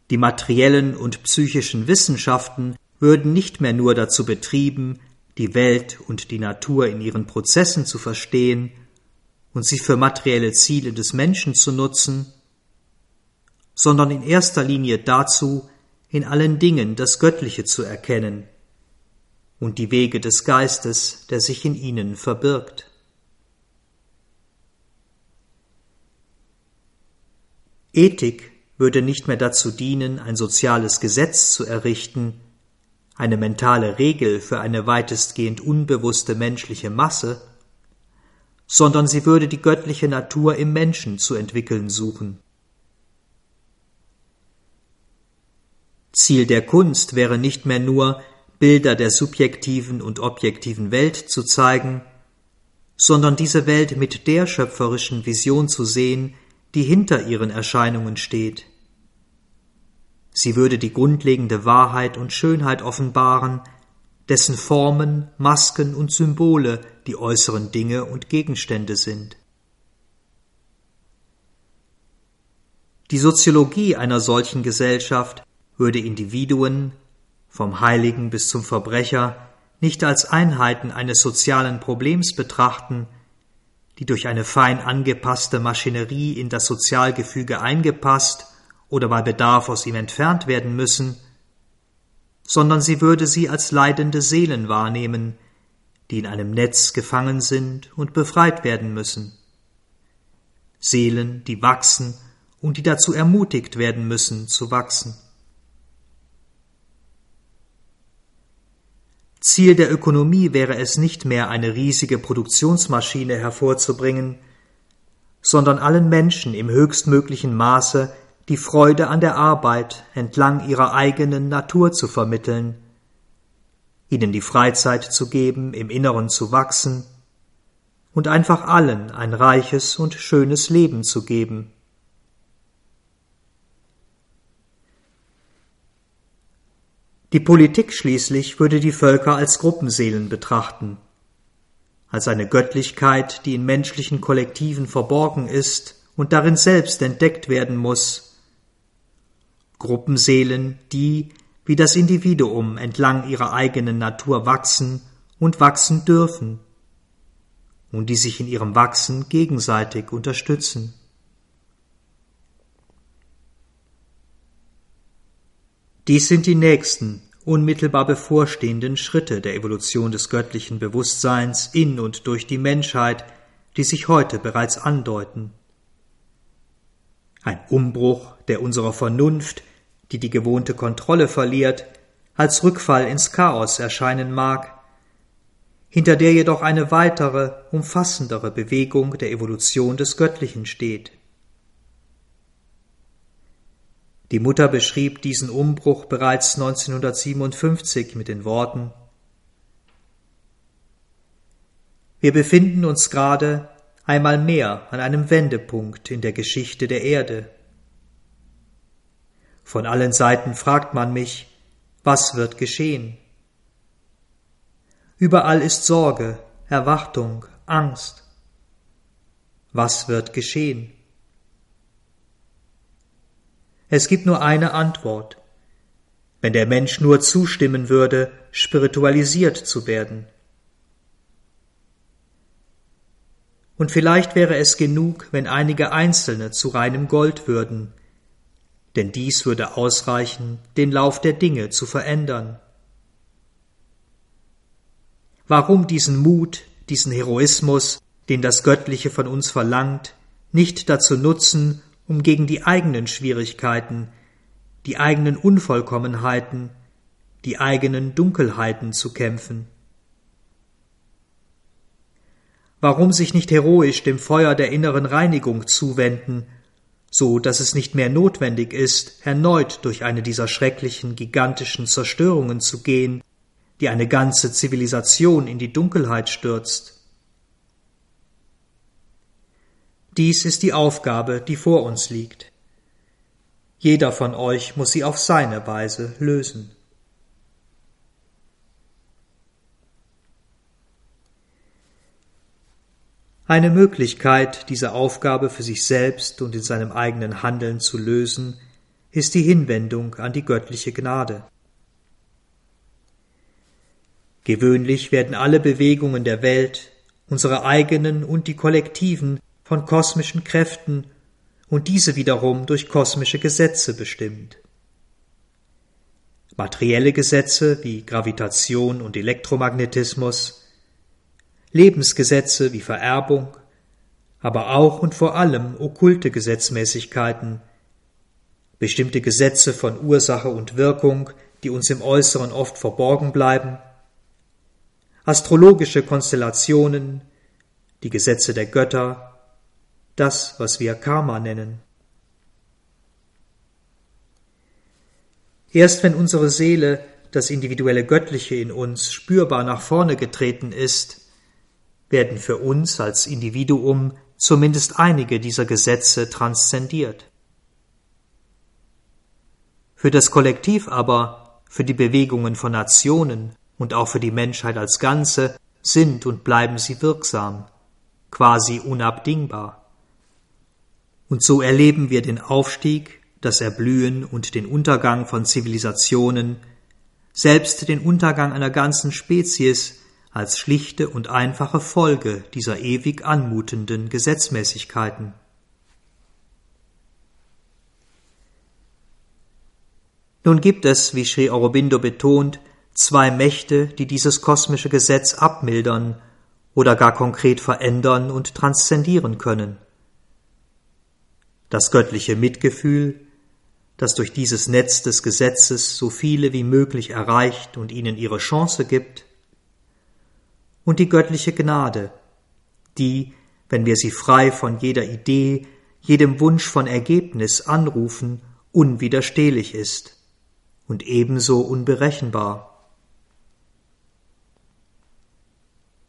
Die materiellen und psychischen Wissenschaften würden nicht mehr nur dazu betrieben, die Welt und die Natur in ihren Prozessen zu verstehen und sie für materielle Ziele des Menschen zu nutzen, sondern in erster Linie dazu, in allen Dingen das Göttliche zu erkennen und die Wege des Geistes, der sich in ihnen verbirgt. Ethik würde nicht mehr dazu dienen, ein soziales Gesetz zu errichten, eine mentale Regel für eine weitestgehend unbewusste menschliche Masse, sondern sie würde die göttliche Natur im Menschen zu entwickeln suchen. Ziel der Kunst wäre nicht mehr nur, Bilder der subjektiven und objektiven Welt zu zeigen, sondern diese Welt mit der schöpferischen Vision zu sehen, die hinter ihren Erscheinungen steht. Sie würde die grundlegende Wahrheit und Schönheit offenbaren, dessen Formen, Masken und Symbole die äußeren Dinge und Gegenstände sind. Die Soziologie einer solchen Gesellschaft würde Individuen, vom Heiligen bis zum Verbrecher, nicht als Einheiten eines sozialen Problems betrachten, die durch eine fein angepasste Maschinerie in das Sozialgefüge eingepasst oder bei Bedarf aus ihm entfernt werden müssen, sondern sie würde sie als leidende Seelen wahrnehmen, die in einem Netz gefangen sind und befreit werden müssen. Seelen, die wachsen und die dazu ermutigt werden müssen zu wachsen. Ziel der Ökonomie wäre es nicht mehr, eine riesige Produktionsmaschine hervorzubringen, sondern allen Menschen im höchstmöglichen Maße die Freude an der Arbeit entlang ihrer eigenen Natur zu vermitteln, ihnen die Freizeit zu geben, im Inneren zu wachsen und einfach allen ein reiches und schönes Leben zu geben. Die Politik schließlich würde die Völker als Gruppenseelen betrachten, als eine Göttlichkeit, die in menschlichen Kollektiven verborgen ist und darin selbst entdeckt werden muss, Gruppenseelen, die, wie das Individuum, entlang ihrer eigenen Natur wachsen und wachsen dürfen und die sich in ihrem Wachsen gegenseitig unterstützen. Dies sind die nächsten, unmittelbar bevorstehenden Schritte der Evolution des göttlichen Bewusstseins in und durch die Menschheit, die sich heute bereits andeuten. Ein Umbruch, der unserer Vernunft, die die gewohnte Kontrolle verliert, als Rückfall ins Chaos erscheinen mag, hinter der jedoch eine weitere, umfassendere Bewegung der Evolution des Göttlichen steht. Die Mutter beschrieb diesen Umbruch bereits 1957 mit den Worten Wir befinden uns gerade einmal mehr an einem Wendepunkt in der Geschichte der Erde. Von allen Seiten fragt man mich, was wird geschehen? Überall ist Sorge, Erwartung, Angst. Was wird geschehen? Es gibt nur eine Antwort. Wenn der Mensch nur zustimmen würde, spiritualisiert zu werden. Und vielleicht wäre es genug, wenn einige Einzelne zu reinem Gold würden, denn dies würde ausreichen, den Lauf der Dinge zu verändern. Warum diesen Mut, diesen Heroismus, den das Göttliche von uns verlangt, nicht dazu nutzen, um gegen die eigenen Schwierigkeiten, die eigenen Unvollkommenheiten, die eigenen Dunkelheiten zu kämpfen? Warum sich nicht heroisch dem Feuer der inneren Reinigung zuwenden, so dass es nicht mehr notwendig ist, erneut durch eine dieser schrecklichen, gigantischen Zerstörungen zu gehen, die eine ganze Zivilisation in die Dunkelheit stürzt? Dies ist die Aufgabe, die vor uns liegt. Jeder von euch muss sie auf seine Weise lösen. Eine Möglichkeit, diese Aufgabe für sich selbst und in seinem eigenen Handeln zu lösen, ist die Hinwendung an die göttliche Gnade. Gewöhnlich werden alle Bewegungen der Welt, unsere eigenen und die kollektiven, von kosmischen Kräften und diese wiederum durch kosmische Gesetze bestimmt. Materielle Gesetze wie Gravitation und Elektromagnetismus, Lebensgesetze wie Vererbung, aber auch und vor allem okkulte Gesetzmäßigkeiten, bestimmte Gesetze von Ursache und Wirkung, die uns im Äußeren oft verborgen bleiben, astrologische Konstellationen, die Gesetze der Götter, das, was wir Karma nennen. Erst wenn unsere Seele, das individuelle Göttliche in uns, spürbar nach vorne getreten ist, werden für uns als Individuum zumindest einige dieser Gesetze transzendiert. Für das Kollektiv aber, für die Bewegungen von Nationen und auch für die Menschheit als Ganze sind und bleiben sie wirksam, quasi unabdingbar. Und so erleben wir den Aufstieg, das Erblühen und den Untergang von Zivilisationen, selbst den Untergang einer ganzen Spezies als schlichte und einfache Folge dieser ewig anmutenden Gesetzmäßigkeiten. Nun gibt es, wie Sri Aurobindo betont, zwei Mächte, die dieses kosmische Gesetz abmildern oder gar konkret verändern und transzendieren können das göttliche Mitgefühl, das durch dieses Netz des Gesetzes so viele wie möglich erreicht und ihnen ihre Chance gibt, und die göttliche Gnade, die, wenn wir sie frei von jeder Idee, jedem Wunsch von Ergebnis anrufen, unwiderstehlich ist und ebenso unberechenbar.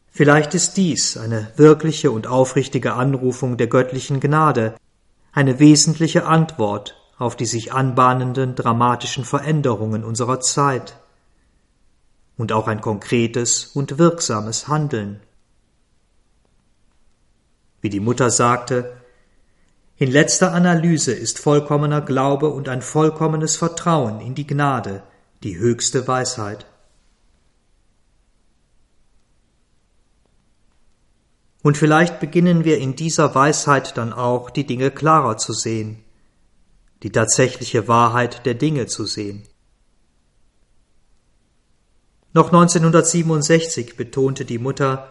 Vielleicht ist dies eine wirkliche und aufrichtige Anrufung der göttlichen Gnade, eine wesentliche Antwort auf die sich anbahnenden dramatischen Veränderungen unserer Zeit und auch ein konkretes und wirksames Handeln. Wie die Mutter sagte, in letzter Analyse ist vollkommener Glaube und ein vollkommenes Vertrauen in die Gnade die höchste Weisheit. Und vielleicht beginnen wir in dieser Weisheit dann auch die Dinge klarer zu sehen, die tatsächliche Wahrheit der Dinge zu sehen. Noch 1967 betonte die Mutter,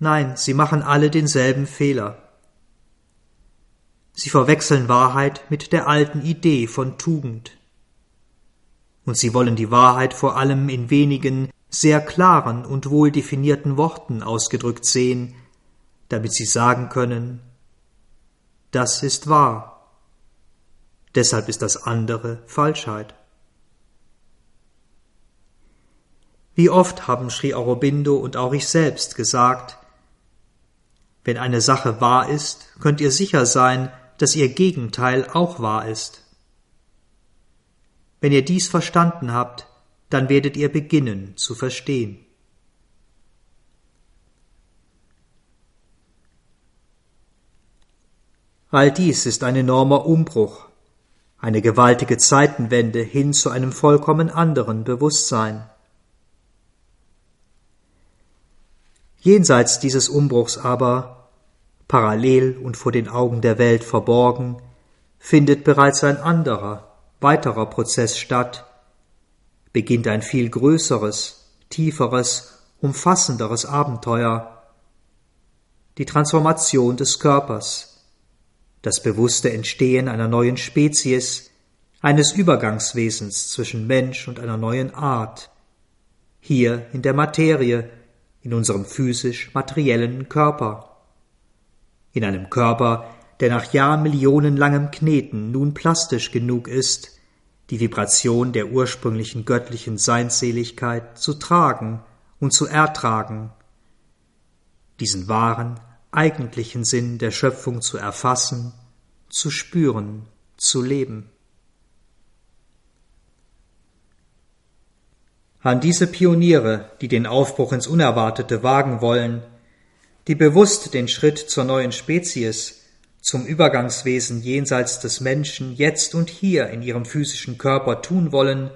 Nein, sie machen alle denselben Fehler. Sie verwechseln Wahrheit mit der alten Idee von Tugend. Und sie wollen die Wahrheit vor allem in wenigen sehr klaren und wohl definierten Worten ausgedrückt sehen, damit sie sagen können, das ist wahr, deshalb ist das andere Falschheit. Wie oft haben Sri Aurobindo und auch ich selbst gesagt, wenn eine Sache wahr ist, könnt ihr sicher sein, dass ihr Gegenteil auch wahr ist. Wenn ihr dies verstanden habt, dann werdet ihr beginnen zu verstehen. All dies ist ein enormer Umbruch, eine gewaltige Zeitenwende hin zu einem vollkommen anderen Bewusstsein. Jenseits dieses Umbruchs aber, parallel und vor den Augen der Welt verborgen, findet bereits ein anderer, weiterer Prozess statt, beginnt ein viel größeres, tieferes, umfassenderes Abenteuer. Die Transformation des Körpers, das bewusste Entstehen einer neuen Spezies, eines Übergangswesens zwischen Mensch und einer neuen Art, hier in der Materie, in unserem physisch materiellen Körper, in einem Körper, der nach jahrmillionenlangem Kneten nun plastisch genug ist, die Vibration der ursprünglichen göttlichen Seinsseligkeit zu tragen und zu ertragen, diesen wahren, eigentlichen Sinn der Schöpfung zu erfassen, zu spüren, zu leben. An diese Pioniere, die den Aufbruch ins Unerwartete wagen wollen, die bewusst den Schritt zur neuen Spezies, zum Übergangswesen jenseits des Menschen jetzt und hier in ihrem physischen Körper tun wollen,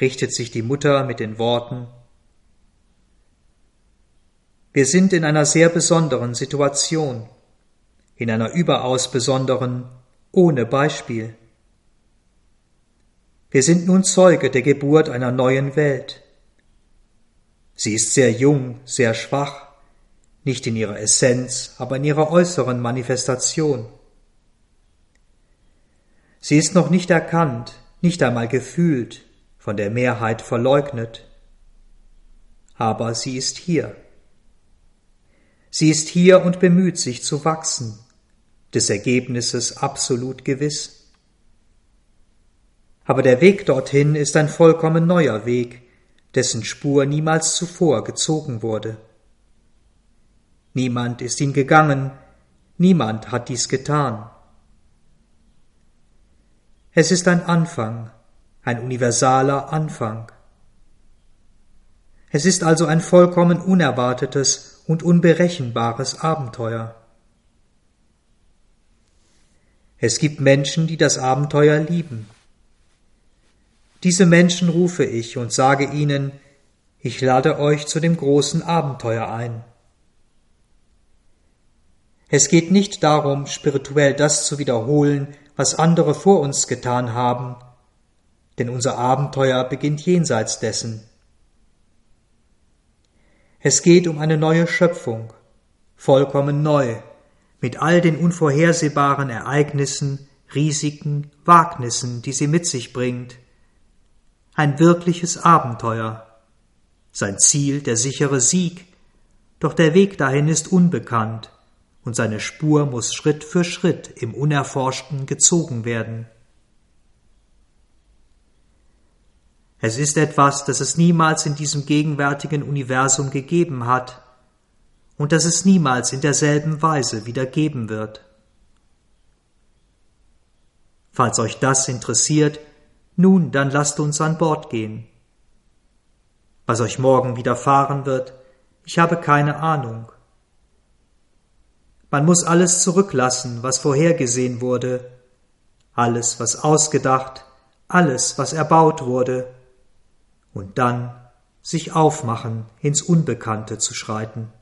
richtet sich die Mutter mit den Worten Wir sind in einer sehr besonderen Situation, in einer überaus besonderen, ohne Beispiel. Wir sind nun Zeuge der Geburt einer neuen Welt. Sie ist sehr jung, sehr schwach, nicht in ihrer Essenz, aber in ihrer äußeren Manifestation. Sie ist noch nicht erkannt, nicht einmal gefühlt, von der Mehrheit verleugnet. Aber sie ist hier. Sie ist hier und bemüht sich zu wachsen, des Ergebnisses absolut gewiss. Aber der Weg dorthin ist ein vollkommen neuer Weg, dessen Spur niemals zuvor gezogen wurde. Niemand ist ihn gegangen, niemand hat dies getan. Es ist ein Anfang, ein universaler Anfang. Es ist also ein vollkommen unerwartetes und unberechenbares Abenteuer. Es gibt Menschen, die das Abenteuer lieben. Diese Menschen rufe ich und sage ihnen, ich lade euch zu dem großen Abenteuer ein. Es geht nicht darum, spirituell das zu wiederholen, was andere vor uns getan haben, denn unser Abenteuer beginnt jenseits dessen. Es geht um eine neue Schöpfung, vollkommen neu, mit all den unvorhersehbaren Ereignissen, Risiken, Wagnissen, die sie mit sich bringt. Ein wirkliches Abenteuer. Sein Ziel der sichere Sieg, doch der Weg dahin ist unbekannt, und seine Spur muss Schritt für Schritt im Unerforschten gezogen werden. Es ist etwas, das es niemals in diesem gegenwärtigen Universum gegeben hat und das es niemals in derselben Weise wieder geben wird. Falls euch das interessiert, nun, dann lasst uns an Bord gehen. Was euch morgen widerfahren wird, ich habe keine Ahnung. Man muss alles zurücklassen, was vorhergesehen wurde, alles, was ausgedacht, alles, was erbaut wurde, und dann sich aufmachen, ins Unbekannte zu schreiten.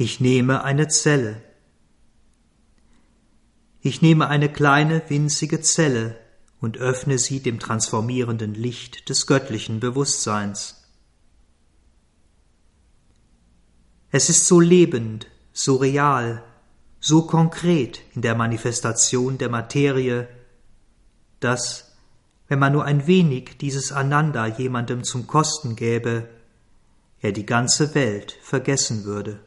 Ich nehme eine Zelle. Ich nehme eine kleine winzige Zelle, und öffne sie dem transformierenden Licht des göttlichen Bewusstseins. Es ist so lebend, so real, so konkret in der Manifestation der Materie, dass, wenn man nur ein wenig dieses Ananda jemandem zum Kosten gäbe, er die ganze Welt vergessen würde.